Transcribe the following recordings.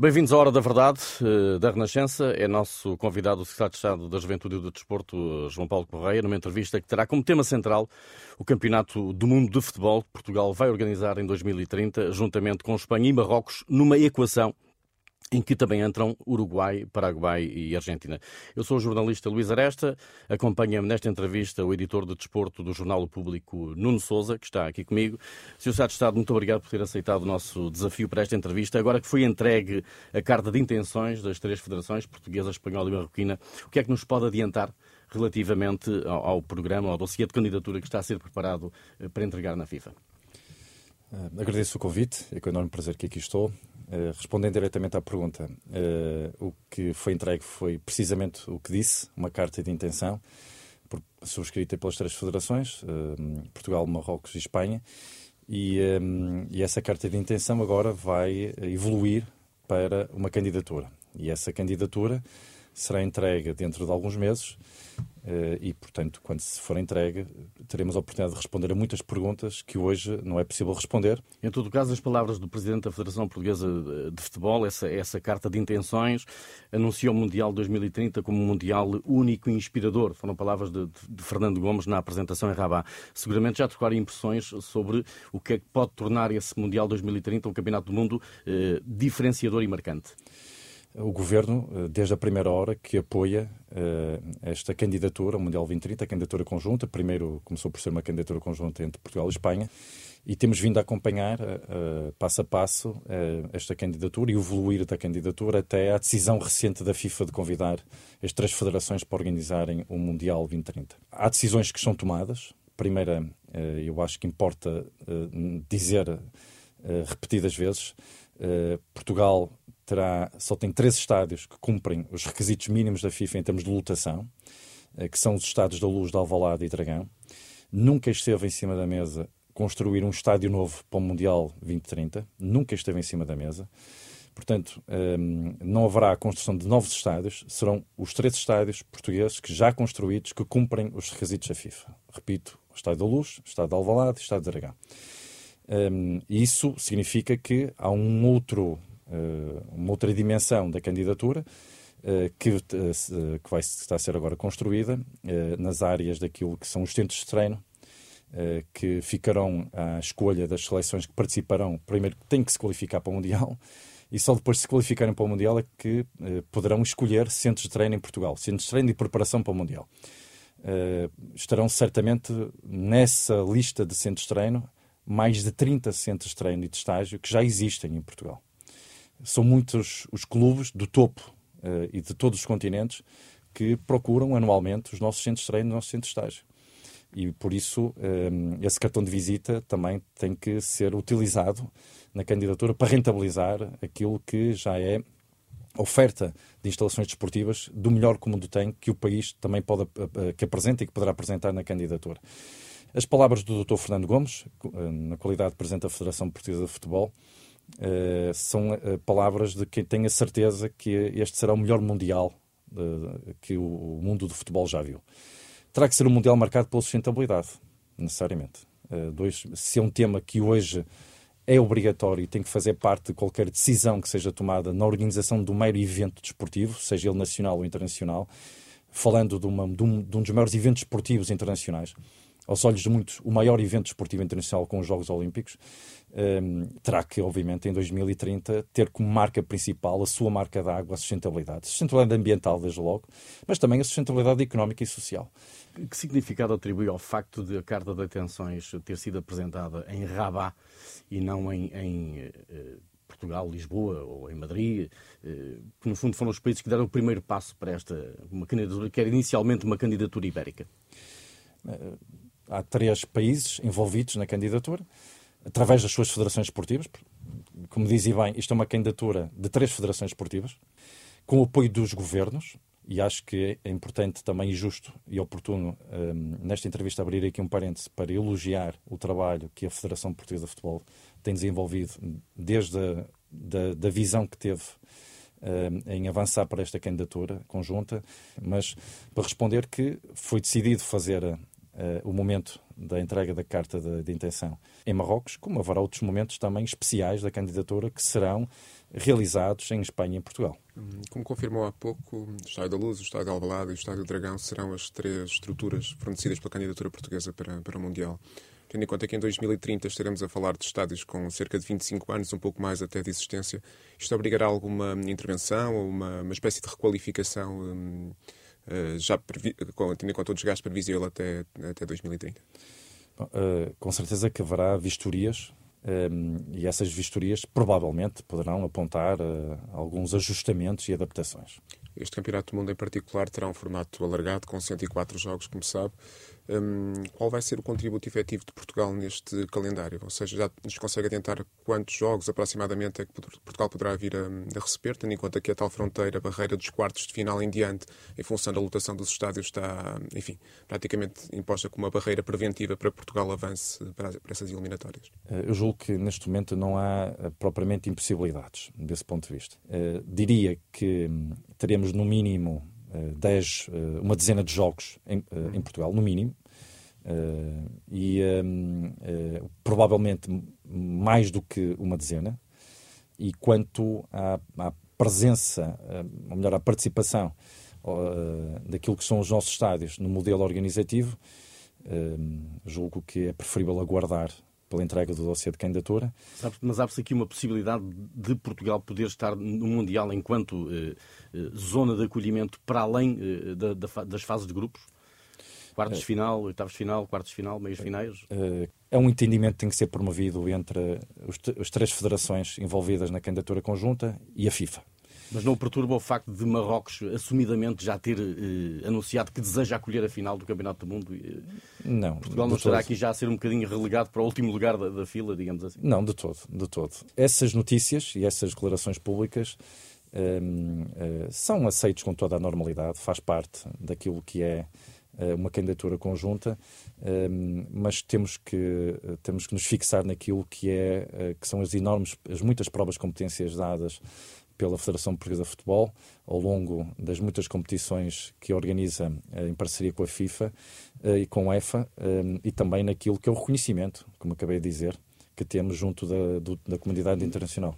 Bem-vindos à Hora da Verdade eh, da Renascença. É nosso convidado o Secretário de Estado da Juventude e do Desporto, João Paulo Correia, numa entrevista que terá como tema central o Campeonato do Mundo de Futebol que Portugal vai organizar em 2030, juntamente com Espanha e Marrocos, numa equação em que também entram Uruguai, Paraguai e Argentina. Eu sou o jornalista Luís Aresta, acompanha-me nesta entrevista o editor de desporto do Jornal Público, Nuno Souza, que está aqui comigo. Sr. Secretário de Estado, muito obrigado por ter aceitado o nosso desafio para esta entrevista. Agora que foi entregue a carta de intenções das três federações, portuguesa, espanhola e marroquina, o que é que nos pode adiantar relativamente ao, ao programa, ao dossiê de candidatura que está a ser preparado eh, para entregar na FIFA? Uh, agradeço o convite, é com enorme prazer que aqui estou. Uh, respondendo diretamente à pergunta, uh, o que foi entregue foi precisamente o que disse, uma carta de intenção, por, subscrita pelas três federações, Portugal, Marrocos e Espanha, e, um, e, essa carta de intenção agora vai evoluir para uma candidatura. E essa candidatura será entregue dentro de alguns meses eh, e, portanto, quando se for entregue, teremos a oportunidade de responder a muitas perguntas que hoje não é possível responder. Em todo caso, as palavras do Presidente da Federação Portuguesa de Futebol, essa, essa carta de intenções, anunciou o Mundial 2030 como um Mundial único e inspirador. Foram palavras de, de Fernando Gomes na apresentação em Rabat. Seguramente já trocaram impressões sobre o que é que pode tornar esse Mundial 2030 um campeonato do mundo eh, diferenciador e marcante o Governo, eh, desde a primeira hora, que apoia uh, esta candidatura ao Mundial 2030, a candidatura conjunta. Primeiro começou por ser uma candidatura conjunta entre Portugal e Espanha, e temos vindo a acompanhar, uh, passo a passo, uh, esta candidatura e o evoluir da candidatura até à decisão recente da FIFA de convidar as três federações para organizarem o Mundial 2030. Há decisões que são tomadas. Primeira, eu acho que importa dizer repetidas vezes, Portugal terá, só tem três estádios que cumprem os requisitos mínimos da FIFA em termos de lotação, eh, que são os estádios da Luz, de Alvalade e Dragão. Nunca esteve em cima da mesa construir um estádio novo para o Mundial 2030. Nunca esteve em cima da mesa. Portanto, ehm, não haverá a construção de novos estádios, serão os três estádios portugueses que já construídos que cumprem os requisitos da FIFA. Repito, o Estádio da Luz, o Estádio de Alvalade e o Estádio de Dragão. Um, isso significa que há um outro uma outra dimensão da candidatura eh, que, eh, que vai estar a ser agora construída nas áreas daquilo que são os centros de treino, que ficarão à escolha das seleções que participarão. Primeiro, têm que se qualificar para o Mundial e só depois de se qualificarem para o Mundial é que poderão escolher centros de treino em Portugal, centros de treino e preparação para o Mundial. estarão certamente nessa lista de centros de treino mais de 30 centros de treino e de estágio que já existem em Portugal são muitos os clubes do topo uh, e de todos os continentes que procuram anualmente os nossos centros de treino, os nossos centros de estágio. E por isso um, eh, esse cartão de visita também tem que ser utilizado na candidatura para rentabilizar aquilo que já é oferta de instalações desportivas do melhor que o mundo tem, que o país também pode, eh, que apresenta e que poderá apresentar na candidatura. As palavras do Dr. Fernando Gomes, na qualidade de Presidente da Federação Portuguesa de Futebol, Uh, são uh, palavras de quem tem a certeza que este será o melhor Mundial uh, que o, o, mundo do futebol já viu. Terá que ser um Mundial marcado pela sustentabilidade, necessariamente. dois, se é um tema que hoje é obrigatório e tem que fazer parte de qualquer decisão que seja tomada na organização um mero evento desportivo, seja ele nacional ou internacional, falando de, uma, de, um, de um dos maiores eventos esportivos internacionais, aos olhos de muitos, o maior evento esportivo internacional com os Jogos Olímpicos, um, terá que, obviamente, em 2030, ter como marca principal a sua marca d'água, a sustentabilidade. A sustentabilidade ambiental, desde logo, mas também a sustentabilidade económica e social. Que significado atribui ao facto de a Carta de Atenções ter sido apresentada em Rabat e não em, em uh, Portugal, Lisboa ou em Madrid, uh, que no fundo foram os países que deram o primeiro passo para esta uma candidatura, que era inicialmente uma candidatura ibérica? Uh, há três países envolvidos na candidatura através das suas federações esportivas. Como dizia bem, isto é uma candidatura de três federações esportivas, com o apoio dos governos, e acho que é importante também e justo e oportuno um, nesta entrevista abrir aqui um parêntese para elogiar o trabalho que a Federação Portuguesa de Futebol tem desenvolvido desde a da, da visão que teve um, em avançar para esta candidatura conjunta, mas para responder que foi decidido fazer uh, o momento da entrega da carta de, de, intenção em Marrocos, como haverá outros momentos também especiais da candidatura que serão realizados em Espanha e Portugal. Hum, como confirmou há pouco, o Estádio da Luz, o Estádio de Alvalade e o Estádio do Dragão serão as três estruturas fornecidas pela candidatura portuguesa para, para o Mundial. Tendo em conta que em 2030 estaremos a falar de estádios com cerca de 25 anos, um pouco mais até de existência, isto obrigará alguma intervenção ou uma, uma espécie de requalificação, um, já previ, tendo em conta o desgaste previsível até, até 2030? Bom, uh, com certeza que haverá vistorias um, e essas vistorias provavelmente poderão apontar uh, alguns ajustamentos e adaptações. Este Campeonato do Mundo em particular terá um formato alargado, com 104 jogos, como sabe. Um, qual vai ser o contributo efetivo de Portugal neste calendário? Ou seja, já nos consegue adiantar quantos jogos aproximadamente é que Portugal poderá vir a, a, receber, tendo em conta que a tal fronteira, a barreira dos quartos de final em diante, em função da lotação dos estádios, está, enfim, praticamente imposta como uma barreira preventiva para que Portugal avance para, para essas eliminatórias? Eh, eu julgo que neste momento não há eh, propriamente impossibilidades desse ponto de vista. Uh, diria que hum, teremos no mínimo uh, dez, uh, uma dezena de jogos em, uh, em Portugal, no mínimo, e um, provavelmente mais do que uma dezena. E quanto à, à presença, ou melhor, à participação daquilo que são os nossos estádios no modelo organizativo, julgo que é preferível aguardar pela entrega do dossiê de candidatura. Mas abre-se aqui uma possibilidade de Portugal poder estar no Mundial enquanto eh, eh, zona de acolhimento para além eh, da, da, das fases de grupos? Quartos de final, oitavos de final, quartos de final, meios finais? É um entendimento que tem que ser promovido entre os, as três federações envolvidas na candidatura conjunta e a FIFA. Mas não perturba o facto de Marrocos assumidamente já ter eh, anunciado que deseja acolher a final do Campeonato do Mundo? Não. Portugal não estará todo. aqui já a ser um bocadinho relegado para o último lugar da, da, fila, digamos assim? Não, de todo, de todo. Essas notícias e essas declarações públicas ehm, eh, são aceitos com toda a normalidade, faz parte daquilo que é eh, uma candidatura conjunta, ehm, mas temos que, temos que nos fixar naquilo que, é, que são as enormes, as muitas provas de competências dadas pela Federação Portuguesa de Futebol ao longo das muitas competições que organiza eh, em parceria com a FIFA eh, e com a EFA eh, e também naquilo que é o reconhecimento, como acabei de dizer, que temos junto da, do, da comunidade internacional.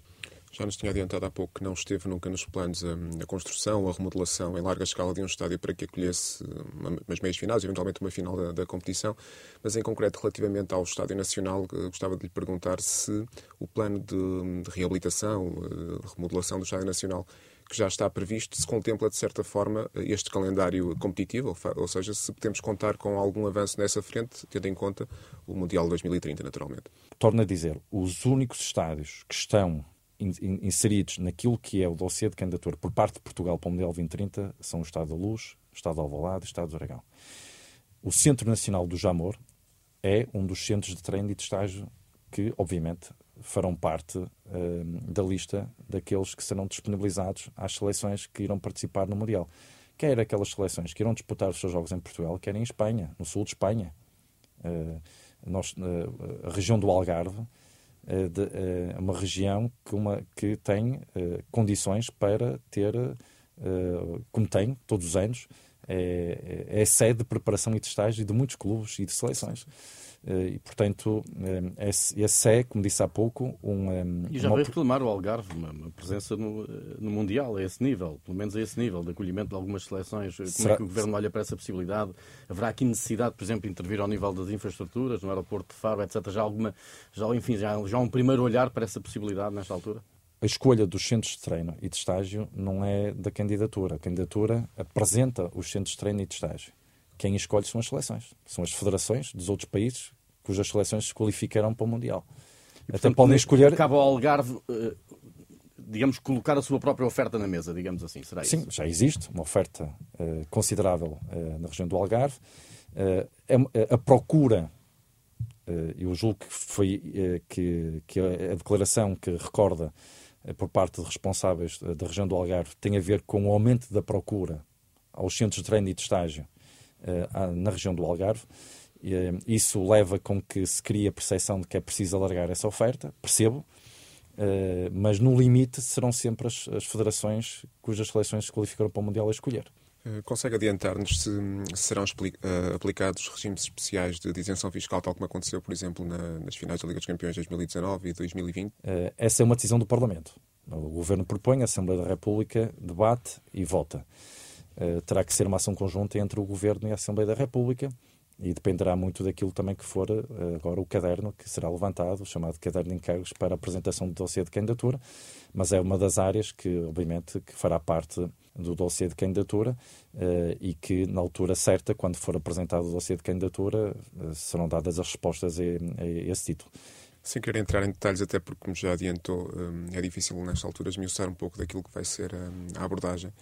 Já nos tinha adiantado há pouco que não esteve nunca nos planos a, a construção, a remodelação em larga escala de um estádio para que acolhesse uma, umas meias finais, eventualmente uma final da, da, competição, mas em concreto relativamente ao Estádio Nacional, eh, gostava de lhe perguntar se o plano de, de reabilitação, eh, de remodelação do Estádio Nacional que já está previsto, se contempla de certa forma este calendário competitivo, ou seja, se podemos contar com algum avanço nessa frente, tendo em conta o Mundial 2030, naturalmente. Torno a dizer, os únicos estádios que estão inseridos naquilo que é o dossiê de candidatura por parte de Portugal para o Mundial 2030 são o Estado da Luz, o Estado de Alvalade e o Estado do Aragão. O Centro Nacional do Jamor é um dos centros de treino e de estágio que, obviamente, farão parte uh, da lista daqueles que serão disponibilizados às seleções que irão participar no Mundial. Quer aquelas seleções que irão disputar os seus jogos em Portugal, quer em Espanha, no sul de Espanha. Uh, nós, uh, a região do Algarve de, é uma região que, uma, que tem uh, condições para ter, como tem todos os anos, é, é sede de preparação e de estágio de muitos clubes e de seleções. Eh, e, portanto, eh, esse é, como disse há pouco, um. Eh, e já uma... veio reclamar o Algarve uma, uma presença no, no, Mundial, a esse nível, pelo menos a esse nível, de acolhimento de algumas seleções. Como Será... é que o Governo olha para essa possibilidade? Haverá aqui necessidade, por exemplo, de intervir ao nível das infraestruturas, no aeroporto de Faro, etc. Já, alguma, já, enfim, já, já um primeiro olhar para essa possibilidade nesta altura? a escolha dos centros de treino e de estágio não é da candidatura. A candidatura apresenta os centros de treino e de estágio. Quem escolhe são as seleções. São as federações dos outros países cujas seleções se qualificaram para o Mundial. E, portanto, Até podem escolher. Acaba o Algarve, eh, digamos, colocar a sua própria oferta na mesa, digamos assim, será isso? Sim, já existe uma oferta uh, considerável uh, na região do Algarve. Uh, a, a, procura, eu julgo que foi que, que a, a declaração que recorda por parte de responsáveis da região do Algarve tem a ver com o aumento da procura aos centros de treino e de estágio na região do Algarve. Isso leva com que se crie a percepção de que é preciso alargar essa oferta, percebo, mas no limite serão sempre as, as federações cujas seleções se qualificaram para o Mundial a escolher. Eh, consegue adiantar-nos se serão eh, aplicados regimes especiais de isenção fiscal, tal como aconteceu, por exemplo, nas finais da Liga dos Campeões de 2019 e 2020? Eh, essa é uma decisão do Parlamento. O Governo propõe, a Assembleia da República debate e vota. Terá que ser uma ação conjunta entre o Governo e a Assembleia da República e dependerá muito daquilo também que for eh, agora o caderno que será levantado, o chamado caderno de encargos para a apresentação do dossiê de candidatura, mas é uma das áreas que, obviamente, que fará parte do dossiê de candidatura uh, e que, na altura certa, quando for apresentado o dossiê de candidatura, serão dadas as respostas a, esse título. Sem querer entrar em detalhes, até porque, como já adiantou, é difícil nesta altura esmiuçar um pouco daquilo que vai ser a abordagem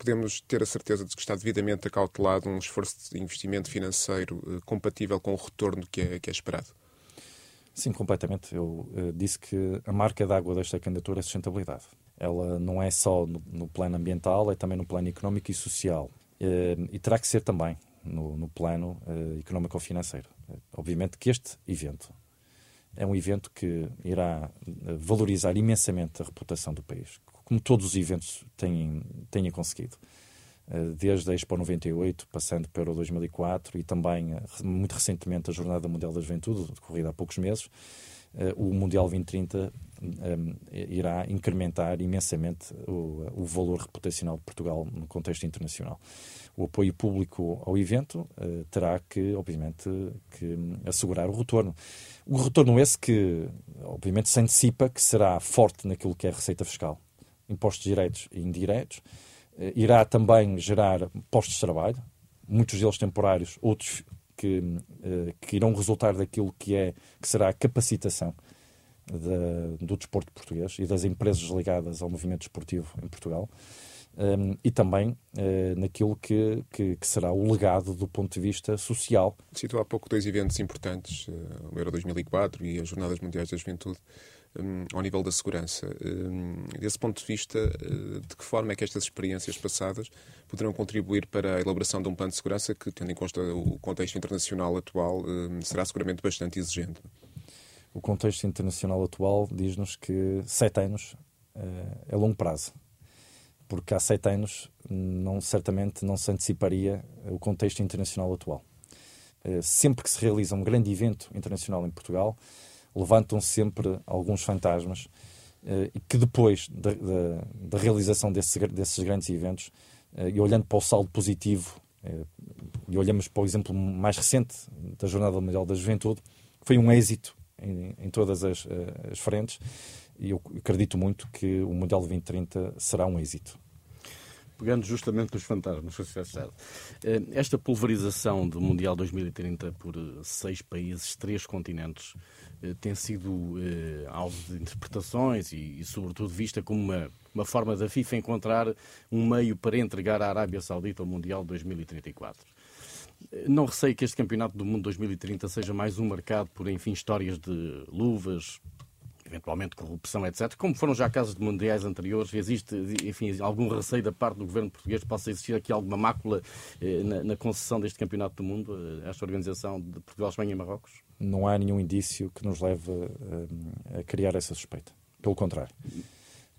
podemos ter a certeza de que está devidamente acautelado um esforço de investimento financeiro eh, compatível com o retorno que é, que é esperado? Sim, completamente. Eu uh, disse que a marca d'água desta candidatura é sustentabilidade. Ela não é só no, no plano ambiental, é também no plano económico e social. Uh, e terá que ser também no, no plano uh, económico-financeiro. obviamente que este evento é um evento que irá valorizar imensamente a reputação do país, como todos os eventos têm, têm conseguido. Eh, desde a Expo 98, passando para o 2004 e também, eh, muito recentemente, a Jornada Mundial da Juventude, decorrida há poucos meses, eh, o Mundial 2030 um, irá incrementar imensamente o, valor reputacional de Portugal no contexto internacional. O apoio público ao evento terá que, obviamente, que assegurar o retorno. O retorno esse que, obviamente, se antecipa que será forte naquilo que é a receita fiscal impostos diretos e indiretos. Eh, irá também gerar postos de trabalho, muitos deles temporários, outros que, eh, que irão resultar daquilo que, é, que será a capacitação de, do desporto português e das empresas ligadas ao movimento desportivo em Portugal. Um, ehm, e também uh, naquilo que, que, que, será o legado do ponto de vista social. Citou há pouco dois eventos importantes, uh, o Euro 2004 e as Jornadas Mundiais da Juventude um, ao nível da segurança. Um, desse ponto de vista, uh, de que forma é que estas experiências passadas poderão contribuir para a elaboração de um plano de segurança que, tendo em conta o contexto internacional atual, um, será seguramente bastante exigente? O contexto internacional atual diz-nos que sete anos uh, é longo prazo. Porque há sete anos, não, certamente, não se anteciparia o contexto internacional atual. Uh, sempre que se realiza um grande evento internacional em Portugal, levantam sempre alguns fantasmas uh, e que depois da, realização desse, desses grandes eventos, uh, e olhando para o saldo positivo, uh, e olhamos para o exemplo mais recente da Jornada Mundial da Juventude, foi um êxito em, em todas as, as frentes, e eu acredito muito que o Mundial 2030 será um êxito pegando justamente nos fantasmas, esta pulverização do Mundial 2030 por seis países, três continentes, eh, tem sido eh, alvo de interpretações e, e, sobretudo, vista como uma, uma forma da FIFA encontrar um meio para entregar à Arábia Saudita o Mundial 2034. Eh, não receio que este Campeonato do Mundo 2030 seja mais um marcado por, enfim, histórias de luvas, eventualmente corrupção, etc. Como foram já casos de mundiais anteriores, existe, enfim, algum receio da parte do governo português que possa existir aqui alguma mácula eh, na, na, concessão deste campeonato do mundo, eh, esta organização de Portugal, Espanha e Marrocos? Não há nenhum indício que nos leve a, a criar essa suspeita. Pelo contrário.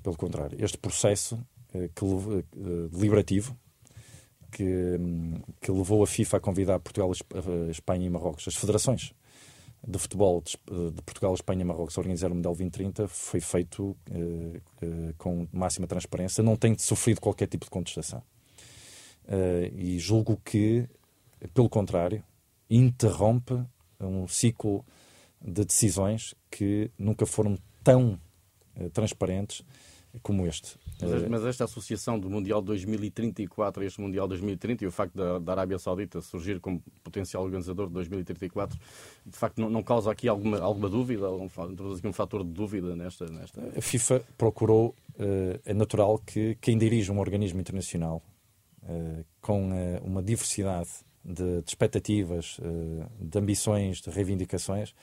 Pelo contrário. Este processo eh, que, eh, deliberativo que, que levou a FIFA a convidar Portugal, Espanha e Marrocos, as federações de futebol de Portugal, Espanha Marrocos organizar o Mundial 2030 foi feito uh, uh, com máxima transparência, não tem sofrido qualquer tipo de contestação. Uh, e julgo que, pelo contrário, interrompe um ciclo de decisões que nunca foram tão transparentes como este. Mas, mas, esta associação do Mundial 2034 a este Mundial 2030 e o facto da, da, Arábia Saudita surgir como potencial organizador de 2034, de facto não, não causa aqui alguma, alguma dúvida, introduz aqui um fator de dúvida nesta... nesta... A FIFA procurou, uh, é natural que quem dirige um organismo internacional uh, com uma diversidade de, de expectativas, de ambições, de reivindicações,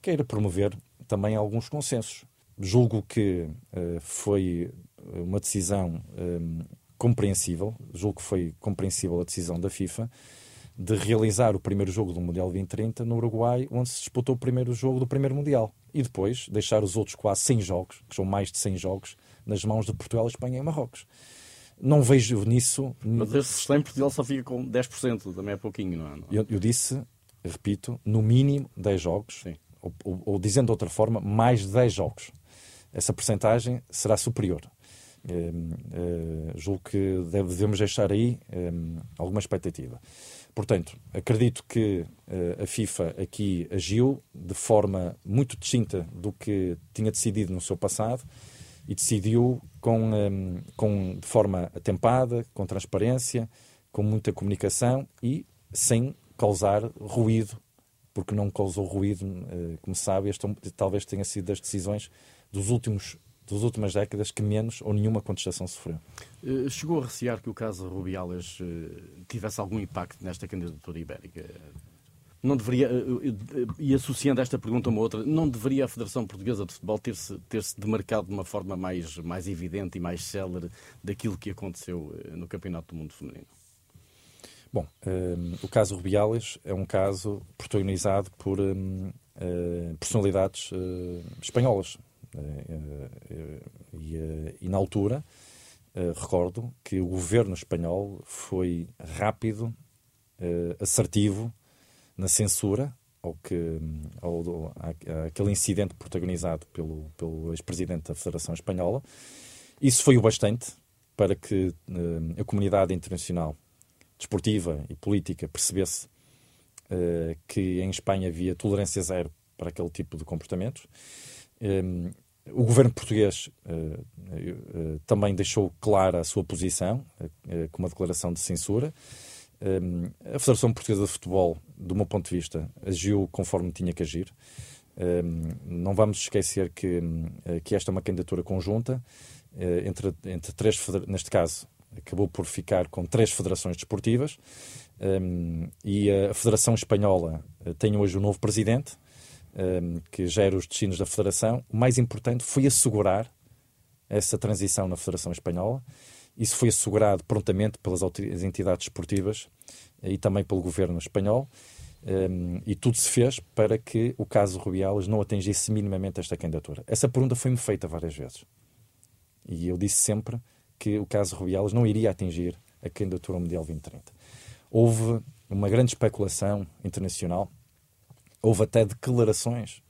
queira promover também alguns consensos julgo que uh, foi uma decisão um, compreensível, julgo que foi compreensível a decisão da FIFA de realizar o primeiro jogo do Mundial 2030 no Uruguai, onde se disputou o primeiro jogo do primeiro Mundial. E depois deixar os outros quase 100 jogos, que são mais de 100 jogos, nas mãos de Portugal, Espanha e Marrocos. Não vejo nisso. Mas esse 100 Portugal só fica com 10%, também é pouquinho, não é? Eu, eu disse, repito, no mínimo 10 jogos, ou, ou, ou, dizendo de outra forma, mais de 10 jogos. Essa percentagem será superior. Eh, eh, julgo que devemos deixar aí eh, alguma expectativa. Portanto, acredito que a FIFA aqui agiu de forma muito distinta do que tinha decidido no seu passado e decidiu com, com, de forma atempada, com transparência, com muita comunicação e sem causar ruído, porque não causou ruído, como sabe, este talvez tenha sido das decisões dos últimos das últimas décadas que menos ou nenhuma contestação sofreu. Eh, chegou a recear que o caso Rubiales eh, tivesse algum impacto nesta candidatura ibérica? Não deveria, eh, e associando esta pergunta a uma outra, não deveria a Federação Portuguesa de Futebol ter-se ter -se demarcado de uma forma mais, mais evidente e mais célere daquilo que aconteceu no Campeonato do Mundo Feminino? Bom, um, o caso Rubiales é um caso protagonizado por um, personalidades uh, espanholas, e, eh, e, na altura, recordo que o governo espanhol foi rápido, assertivo na censura ao que, ao, àquele incidente protagonizado pelo, pelo ex-presidente da Federação Espanhola. Isso foi o bastante para que a comunidade internacional desportiva e política percebesse uh, que em Espanha havia tolerância zero para aquele tipo de comportamentos um, o governo português uh, uh, também deixou clara a sua posição, uh, com uma declaração de censura. A Federação Portuguesa de Futebol, do meu ponto de vista, agiu conforme tinha que agir. Não vamos esquecer que, que esta é uma candidatura conjunta entre, entre três, neste caso, acabou por ficar com três federações desportivas e a Federação Espanhola tem hoje um novo presidente, um, que gera os destinos da Federação, o mais importante foi assegurar essa transição na Federação Espanhola. Isso foi assegurado prontamente pelas entidades esportivas e também pelo governo espanhol. Um, e tudo se fez para que o caso Rubiales não atingisse minimamente esta candidatura. Essa pergunta foi-me feita várias vezes. E eu disse sempre que o caso Rubiales não iria atingir a candidatura Mundial 2030. Houve uma grande especulação internacional houve até declarações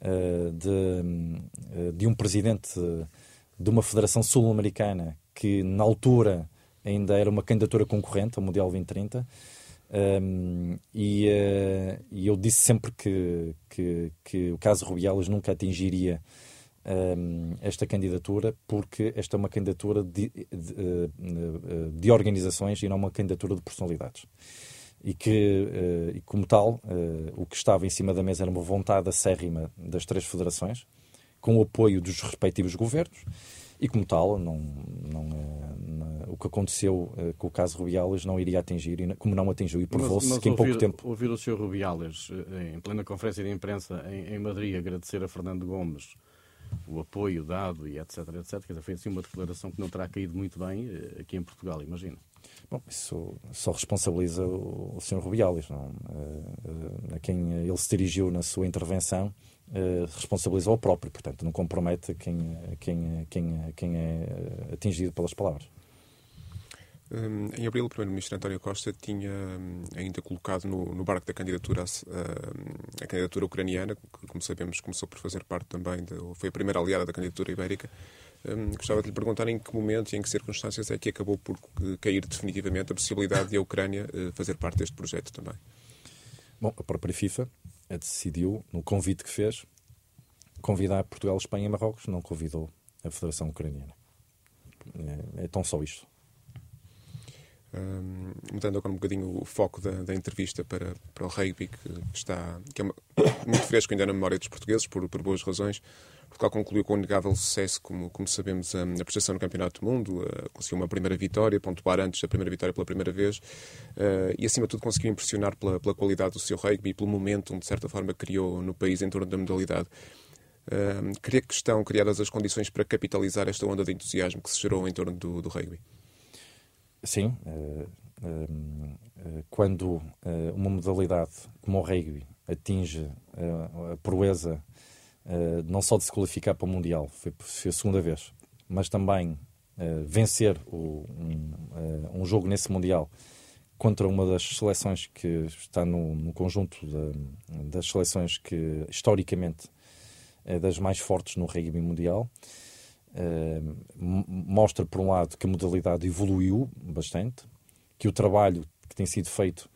uh, de, uh, de um presidente de uma federação sul-americana que, na altura, ainda era uma candidatura concorrente ao Mundial 2030. Um, e, uh, e, eu disse sempre que, que, que o caso Rubiales nunca atingiria um, esta candidatura, porque esta é uma candidatura de, de, de, organizações e não uma candidatura de personalidades e que, uh, e como tal, uh, o que estava em cima da mesa era uma vontade acérrima das três federações, com o apoio dos respectivos governos, e como tal, não, não, não o que aconteceu com o caso Rubiales não iria atingir, como não atingiu, e provou-se que em pouco tempo... Ouvir o Sr. Rubiales, em plena conferência de imprensa em, em Madrid, agradecer a Fernando Gomes o apoio dado e etc, etc, quer dizer, foi assim uma declaração que não terá caído muito bem aqui em Portugal, imagino. Bom, isso só responsabiliza o, Sr. Rubiales, não? Uh, a quem ele se dirigiu na sua intervenção, responsabiliza o próprio, portanto, não compromete quem, quem, quem, quem é atingido pelas palavras. Um, em abril, o Primeiro-Ministro António Costa tinha um, ainda colocado no, no, barco da candidatura a, a, a, candidatura ucraniana, que, como sabemos, começou por fazer parte também, de, foi a primeira aliada da candidatura ibérica, um, gostava de lhe perguntar em que momento e em que circunstâncias é que acabou por cair definitivamente a possibilidade de a Ucrânia uh, fazer parte deste projeto também. Bom, a própria FIFA decidiu, no convite que fez, convidar Portugal, Espanha e Marrocos, não convidou a Federação Ucraniana. É, é tão só isto. Um, mudando agora um bocadinho o foco da, da entrevista para, para o rugby, que, está que é uma, muito fresco ainda na memória dos portugueses, por, por boas razões. Portugal concluiu com um negável sucesso, como, como sabemos, a, a prestação no Campeonato do Mundo, conseguiu uma primeira vitória, pontuar antes da primeira vitória pela primeira vez, uh, e acima de tudo conseguiu impressionar pela, pela qualidade do seu rugby e pelo momento, de certa forma, criou no país em torno da modalidade. Creio que estão criadas as condições para capitalizar esta onda de entusiasmo que se gerou em torno do, do rugby. Sim, quando uma modalidade como o rugby atinge a proeza não só de se qualificar para o Mundial, foi, a segunda vez, mas também vencer o, um, um, jogo nesse Mundial contra uma das seleções que está no, no conjunto das seleções que historicamente é das mais fortes no rugby mundial. Uh, mostra, por um lado, que a modalidade evoluiu bastante, que o trabalho que tem sido feito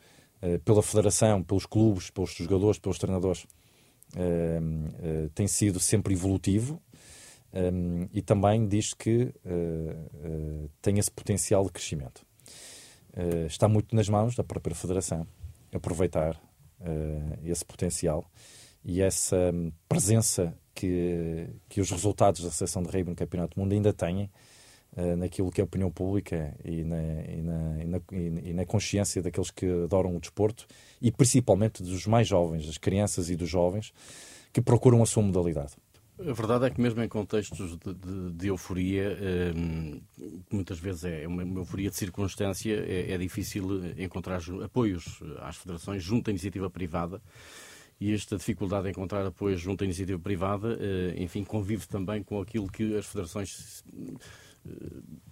uh, pela Federação, pelos clubes, pelos jogadores, pelos treinadores, uh, tem sido sempre evolutivo um, e também diz que tem esse potencial de crescimento. está muito nas mãos da própria Federação aproveitar esse potencial e essa hum, presença que, que os resultados da seleção de rugby no Campeonato do Mundo ainda têm uh, naquilo que é a opinião pública e na, e, na, e, na, e na, consciência daqueles que adoram o desporto e principalmente dos mais jovens, das crianças e dos jovens que procuram a sua modalidade. A verdade é que mesmo em contextos de, de, de euforia, hum, muitas vezes é uma, uma, euforia de circunstância, é, é difícil encontrar apoios às federações junto à iniciativa privada e esta dificuldade em encontrar apoio junto à iniciativa privada, eh, enfim, convive também com aquilo que as federações eh,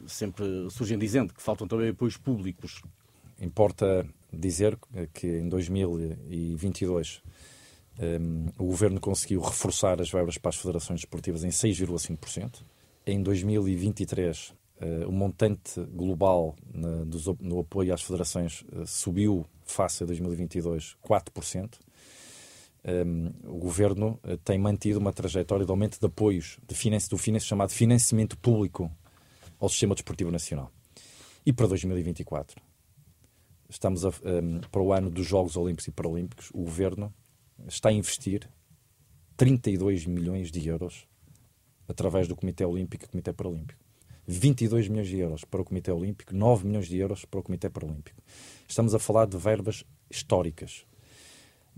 sempre surgem dizendo, que faltam também apoios públicos. Importa dizer que em 2022 um, ehm, o Governo conseguiu reforçar as verbas para as federações desportivas em 6,5%. Em 2023 uh, eh, o montante global no apoio às federações subiu face a 2022 4% um, o governo eh, tem mantido uma trajetória de aumento de apoios de finance, do finance, chamado financiamento público ao sistema desportivo nacional. E para 2024, estamos a, um, para o ano dos Jogos Olímpicos e Paralímpicos, o governo está a investir 32 milhões de euros através do Comitê Olímpico e Comitê Paralímpico. 22 milhões de euros para o Comitê Olímpico, 9 milhões de euros para o Comitê Paralímpico. Estamos a falar de verbas históricas,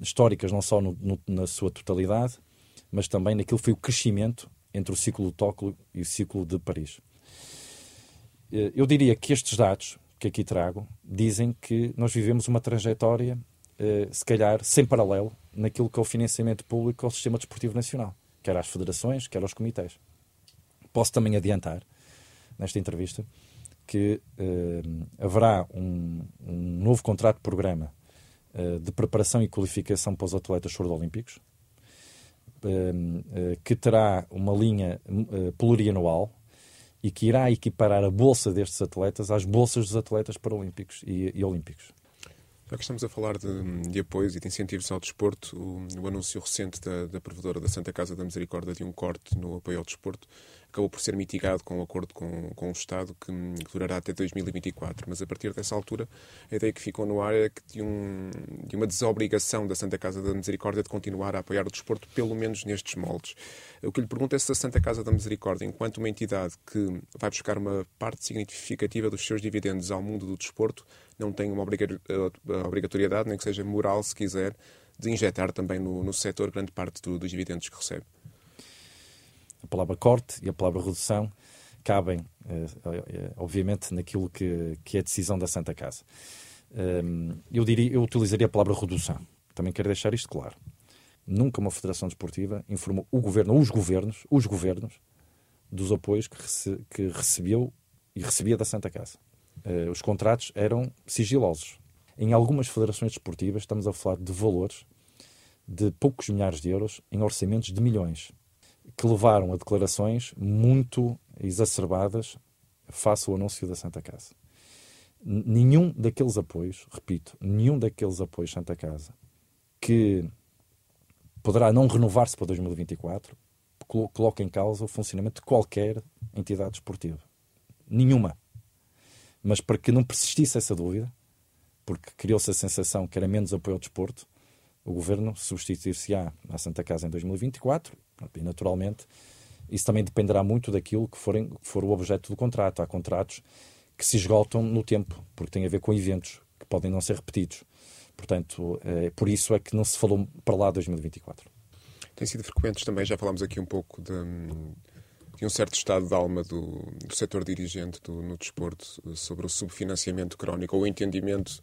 históricas, não só no, no, na sua totalidade, mas também naquilo que foi o crescimento entre o ciclo de Tóquio e o ciclo de Paris. Eh, eu diria que estes dados que aqui trago dizem que nós vivemos uma trajetória, eh, se calhar, sem paralelo naquilo que é o financiamento público ao sistema desportivo nacional, quer às federações, quer aos comitês. Posso também adiantar, nesta entrevista, que eh, haverá um, um novo contrato de programa de preparação e qualificação para os atletas surdo-olímpicos, ehm, eh, que terá uma linha eh, plurianual e que irá equiparar a bolsa destes atletas às bolsas dos atletas paralímpicos e, e olímpicos. Já que estamos a falar de, de apoios e de incentivos ao desporto, o, o anúncio recente da, da provedora da Santa Casa da Misericórdia de um corte no apoio ao desporto acabou por ser mitigado com o um acordo com, com o Estado que, que, durará até 2024. Mas a partir dessa altura, a ideia que ficou no ar é que de, um, de uma desobrigação da Santa Casa da Misericórdia de continuar a apoiar o desporto, pelo menos nestes moldes. O que lhe pergunto é se a Santa Casa da Misericórdia, enquanto uma entidade que vai buscar uma parte significativa dos seus dividendos ao mundo do desporto, não tem uma obrigatoriedade, nem que seja moral, se quiser, de injetar também no, no setor grande parte do, dos dividendos que recebe. A palavra corte e a palavra redução cabem, eh, eh, obviamente, naquilo que, que é a decisão da Santa Casa. Ehm, eu, diria, eu utilizaria a palavra redução. Também quero deixar isto claro. Nunca uma federação desportiva informou o governo, os governos, os governos, dos apoios que, rece, que recebeu e recebia da Santa Casa. Os contratos eram sigilosos. Em algumas federações desportivas estamos a falar de valores de poucos milhares de euros em orçamentos de milhões, que levaram a declarações muito exacerbadas face ao anúncio da Santa Casa. Nenhum daqueles apoios, repito, nenhum daqueles apoios Santa Casa que poderá não renovar-se para 2024 coloca em causa o funcionamento de qualquer entidade desportiva. Nenhuma. Mas para que não persistisse essa dúvida, porque criou-se a sensação que era menos apoio ao desporto, o governo substituir-se-á à Santa Casa em 2024 e, naturalmente, isso também dependerá muito daquilo que, forem, que for o objeto do contrato. Há contratos que se esgotam no tempo, porque têm a ver com eventos que podem não ser repetidos. Portanto, é, por isso é que não se falou para lá 2024. Tem sido frequentes também, já falámos aqui um pouco de, de um certo estado de alma do, do setor dirigente do, no desporto sobre o subfinanciamento crónico ou o entendimento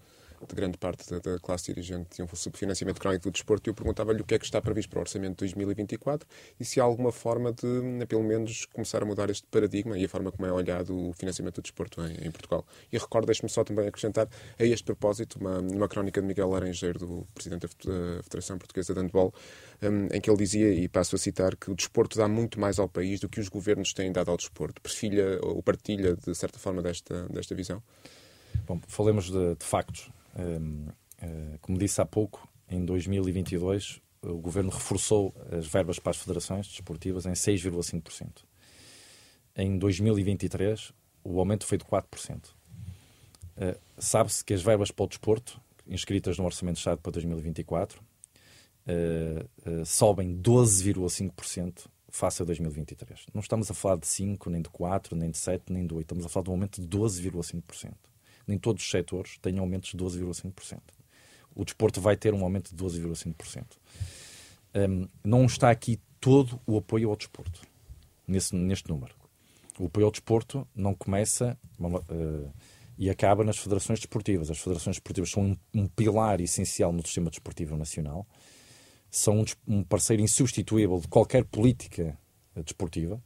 de grande parte da, da classe dirigente tinham um subfinanciamento crónico do desporto e eu perguntava-lhe o que é que está previsto para o orçamento de 2024 e se há alguma forma de, pelo menos, começar a mudar este paradigma e a forma como é olhado o financiamento do desporto em, em Portugal. E recordo, deixe-me só também acrescentar a este propósito uma, uma crónica de Miguel Laranjeiro, do Presidente da Federação Portuguesa de Handball, um, em que ele dizia, e passo a citar, que o desporto dá muito mais ao país do que os governos têm dado ao desporto. Perfilha ou partilha, de certa forma, desta, desta visão? Bom, falemos de, de factos. Eh, como disse há pouco, em 2022 o Governo reforçou as verbas para as federações desportivas em 6,5%. Em 2023 o aumento foi de 4%. Uh, Sabe-se que as verbas para o desporto, inscritas no Orçamento de Estado para 2024, uh, uh, sobem 12,5% face a 2023. Não estamos a falar de 5, nem de 4, nem de 7, nem de 8. Estamos a falar de um aumento de 12,5%. Nem todos os setores têm aumentos de 12,5%. O desporto vai ter um aumento de 12,5%. Um, não está aqui todo o apoio ao desporto, nesse, neste número. O apoio ao desporto não começa uh, e acaba nas federações desportivas. As federações desportivas são um, um pilar essencial no sistema desportivo nacional, são um, um, parceiro insubstituível de qualquer política desportiva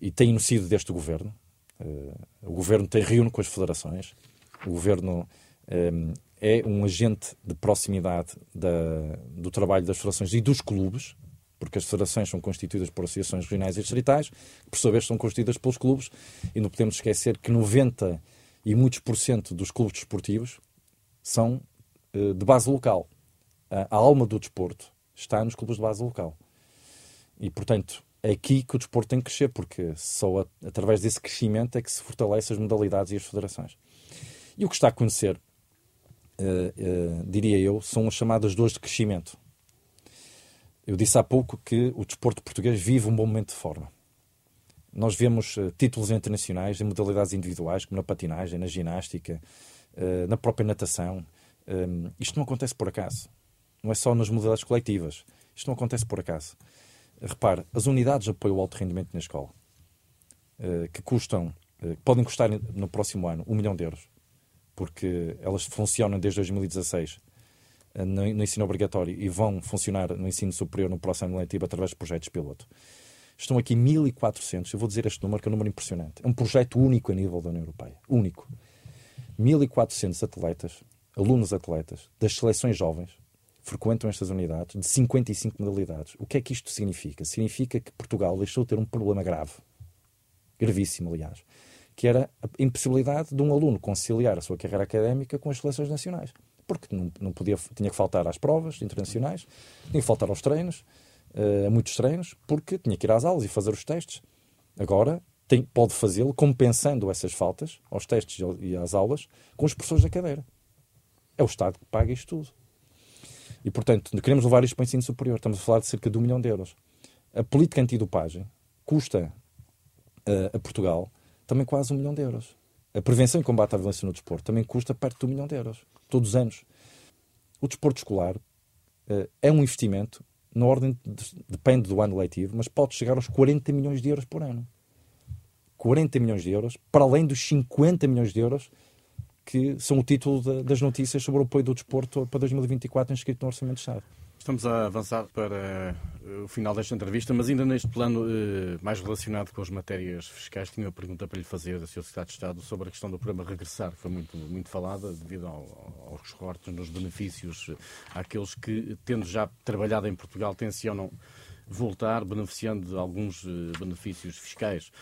e têm sido deste governo. Uh, o governo tem reúne com as federações, o governo um, é um agente de proximidade da, do trabalho das federações e dos clubes, porque as federações são constituídas por associações regionais e distritais, que por sua vez são constituídas pelos clubes, e não podemos esquecer que 90 e muitos por cento dos clubes desportivos são uh, de base local. A, a, alma do desporto está nos clubes de base local. E, portanto, é aqui que o desporto tem que crescer, porque só a, através desse crescimento é que se fortalece as modalidades e as federações. E o que está a acontecer, uh, uh, diria eu, são as chamadas dores de crescimento. Eu disse há pouco que o desporto português vive um bom momento de forma. Nós vemos uh, títulos internacionais em modalidades individuais, como na patinagem, na ginástica, na própria natação. Um, isto não acontece por acaso. Não é só nas modalidades coletivas. Isto não acontece por acaso. Repare, as unidades de apoio ao alto rendimento na escola, que custam, podem custar no próximo ano um milhão de euros, porque elas funcionam desde 2016 eh, no, no ensino obrigatório e vão funcionar no ensino superior no próximo letivo através de projetos piloto. Estão aqui 1.400, eu vou dizer este número, que é um número impressionante. É um projeto único a nível da União Europeia. Único. 1.400 atletas, alunos atletas, das seleções jovens, frequentam estas unidades de 55 modalidades. O que é que isto significa? Significa que Portugal deixou de ter um problema grave. Gravíssimo, aliás que era a impossibilidade de um aluno conciliar a sua carreira académica com as seleções nacionais. Porque não, não podia, tinha que faltar às provas internacionais, tinha que faltar aos treinos, uh, a muitos treinos, porque tinha que ir às aulas e fazer os testes. Agora tem, pode fazê-lo compensando essas faltas aos testes e às aulas com os professores da cadeira. É o Estado que paga isto tudo. E, portanto, queremos levar isto para o ensino superior. Estamos a falar de cerca de um milhão de euros. A política antidopagem custa uh, a Portugal também quase um milhão de euros. A prevenção e combate à violência no desporto também custa perto de um milhão de euros, todos os anos. O desporto escolar uh, é um investimento, na ordem, de, depende do ano letivo, mas pode chegar aos 40 milhões de euros por ano. 40 milhões de euros, para além dos 50 milhões de euros que são o título de, das notícias sobre o apoio do desporto para 2024 inscrito no Orçamento de Estado. Estamos a avançar para eh, o final desta entrevista, mas ainda neste plano eh, mais relacionado com as matérias fiscais, tinha uma pergunta para lhe fazer da. Secretário de Estado sobre a questão do programa Regressar, que foi muito, muito falada devido ao, aos cortes nos benefícios àqueles que, tendo já trabalhado em Portugal, tencionam voltar beneficiando de alguns eh, benefícios fiscais.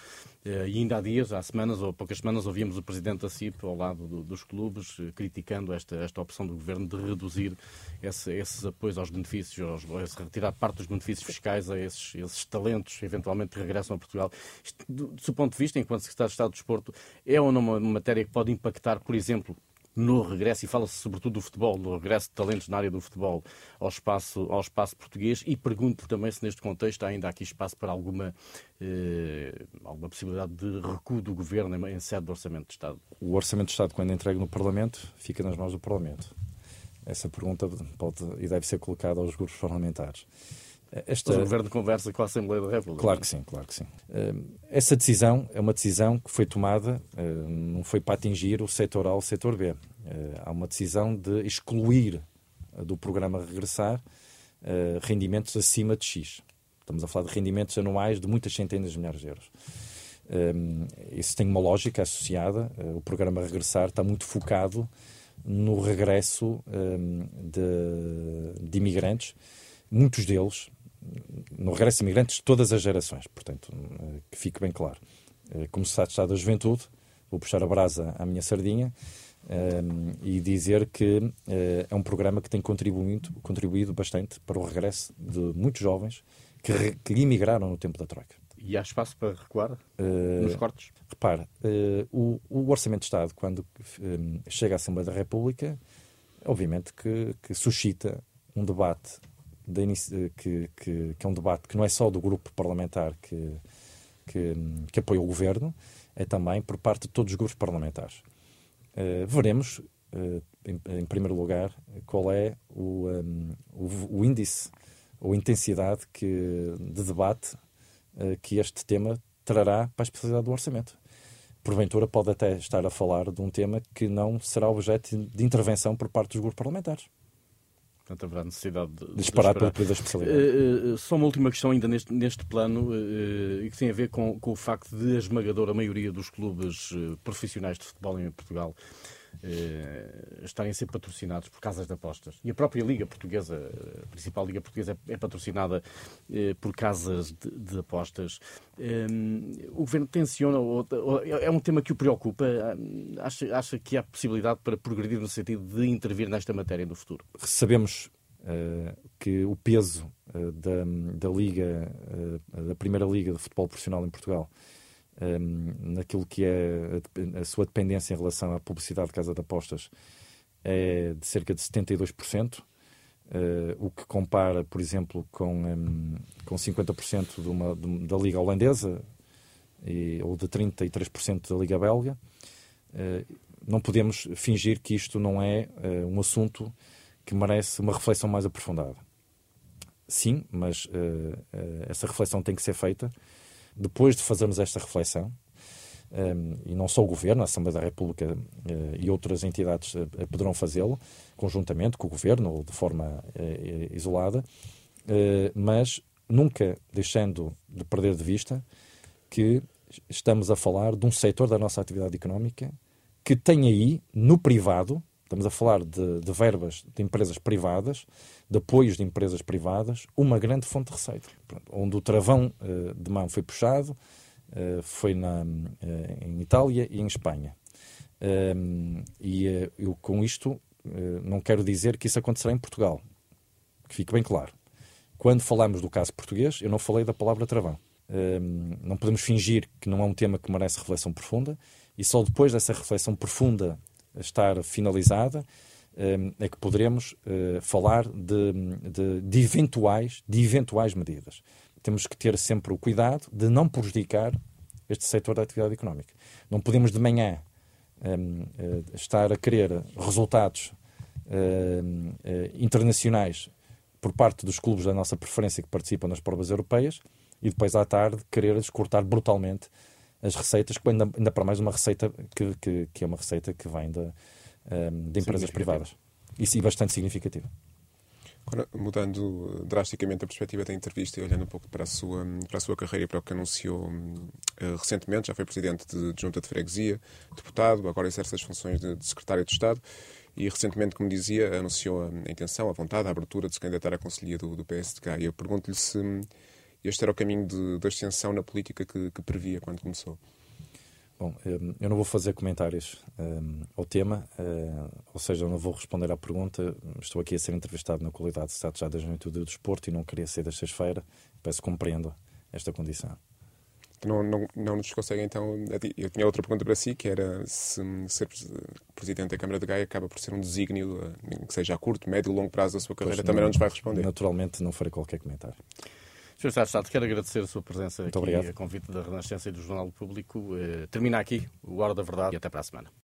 Eh, e ainda há dias, há semanas ou poucas semanas, ouvíamos o Presidente da CIP ao lado do, dos clubes eh, criticando esta, esta opção do Governo de reduzir esse, esses apoios aos benefícios, aos, retirar parte dos benefícios fiscais a esses, esses talentos eventualmente que regressam a Portugal. Isto, do, do seu ponto de vista, enquanto Secretário de Estado do Desporto, é ou não uma matéria que pode impactar, por exemplo, no regresso, e fala-se sobretudo do futebol, no regresso de talentos na área do futebol ao espaço, ao espaço português, e pergunto também se neste contexto ainda há aqui espaço para alguma, eh, alguma possibilidade de recuo do Governo em sede do Orçamento de Estado. O Orçamento de Estado, quando é entregue no Parlamento, fica nas mãos do Parlamento. Essa pergunta pode e deve ser colocada aos grupos parlamentares. Esta... Mas o Governo conversa com a Assembleia da República. Claro que sim, claro que sim. Hum, essa decisão é uma decisão que foi tomada, hum, não foi para atingir o setor A ou o setor B. há uma decisão de excluir do programa Regressar rendimentos acima de X. Estamos a falar de rendimentos anuais de muitas centenas de milhares de euros. Isso tem uma lógica associada. O programa Regressar está muito focado no regresso de, de, imigrantes, muitos deles, no regresso de imigrantes de todas as gerações, portanto, uh, que fique bem claro. Uh, como de Estado da Juventude, vou puxar a brasa à minha sardinha um, e dizer que é um programa que tem contribuído, contribuído bastante para o regresso de muitos jovens que, que imigraram no tempo da Troika. E há espaço para recuar uh, nos cortes? Repare, uh, o, o, Orçamento de Estado, quando um, chega à Assembleia da República, obviamente que, que suscita um debate de, que, que, que, é um debate que não é só do grupo parlamentar que, que, que apoia o governo, é também por parte de todos os grupos parlamentares. Uh, veremos, em, em, primeiro lugar, qual é o, um, o, o índice ou intensidade que, de debate uh, que este tema trará para a especialidade do orçamento. Porventura pode até estar a falar de um tema que não será objeto de intervenção por parte dos grupos parlamentares. Portanto, haverá necessidade de, de disparar período da especialidade. Uh, uh, só uma última questão ainda neste, neste plano uh, e que tem a ver com, com o facto de a esmagadora maioria dos clubes profissionais de futebol em Portugal eh, estarem a ser patrocinados por casas de apostas. E a própria Liga Portuguesa, a principal Liga Portuguesa, é, é patrocinada eh, por casas de, de apostas. Eh, o Governo tenciona, ou, ou, é um tema que o preocupa? Acha, acha que há possibilidade para progredir no sentido de intervir nesta matéria no futuro? Sabemos que o peso da, da Liga, da Primeira Liga de Futebol Profissional em Portugal, naquilo que é a, sua dependência em relação à publicidade de casa de apostas é de cerca de 72%, uh, eh, o que compara, por exemplo, com, um, com 50% de uma, da Liga Holandesa e, ou de 33% da Liga Belga. Uh, não podemos fingir que isto não é uh, um assunto que merece uma reflexão mais aprofundada. Sim, mas essa reflexão tem que ser feita depois de fazermos esta reflexão, um, ehm, e não só o Governo, a Assembleia da República uh, e outras entidades uh, poderão fazê-lo, conjuntamente com o Governo ou de forma uh, isolada, mas nunca deixando de perder de vista que estamos a falar de um setor da nossa atividade económica que tem aí, no privado, estamos a falar de, de verbas de empresas privadas, de apoios de empresas privadas, uma grande fonte de receita. Onde o travão uh, de mão foi puxado uh, foi na, uh, em Itália e em Espanha. e eu, com isto, não quero dizer que isso acontecerá em Portugal. Que fique bem claro. Quando falamos do caso português, eu não falei da palavra travão. não podemos fingir que não é um tema que merece reflexão profunda e só depois dessa reflexão profunda estar finalizada Ehm, é que poderemos eh, falar de, de, de, eventuais, de eventuais medidas. Temos que ter sempre o cuidado de não prejudicar este setor da atividade económica. Não podemos de manhã um, eh, estar a querer resultados um, eh, internacionais por parte dos clubes da nossa preferência que participam nas provas europeias e depois à tarde querer descortar brutalmente as receitas, ainda, ainda para mais uma receita que, que, que é uma receita que vem da, Ehm, de empresas privadas. Isso é bastante significativo. Agora, mudando drasticamente a perspectiva da entrevista e olhando um pouco para a sua, para a sua carreira e para o que anunciou uh, recentemente, já foi presidente de, de, junta de freguesia, deputado, agora exerce as funções de, de, secretário de Estado e recentemente, como dizia, anunciou a, a, intenção, a vontade, a abertura de se candidatar à conselhia do, do PSDK. E eu pergunto-lhe se este era o caminho de, de ascensão na política que, que previa quando começou. Bom, hum, eu não vou fazer comentários um, ao tema, uh, ou seja, eu não vou responder à pergunta. Estou aqui a ser entrevistado na qualidade de Estado já da Juventude do Desporto e não queria ser das sexta-feira. Peço que compreenda esta condição. Não, não, não nos consegue então. Eu tinha outra pergunta para si, que era se ser presidente da Câmara de Gaia acaba por ser um desígnio, eh, que seja a curto, médio ou longo prazo da sua carreira, pois também não, não nos vai responder. Naturalmente, não farei qualquer comentário. Sr. Estado de Estado, quero agradecer a sua presença Muito aqui obrigado. a convite da Renascença e do Jornal Público. Uh, termina aqui o Hora da Verdade e até para a semana.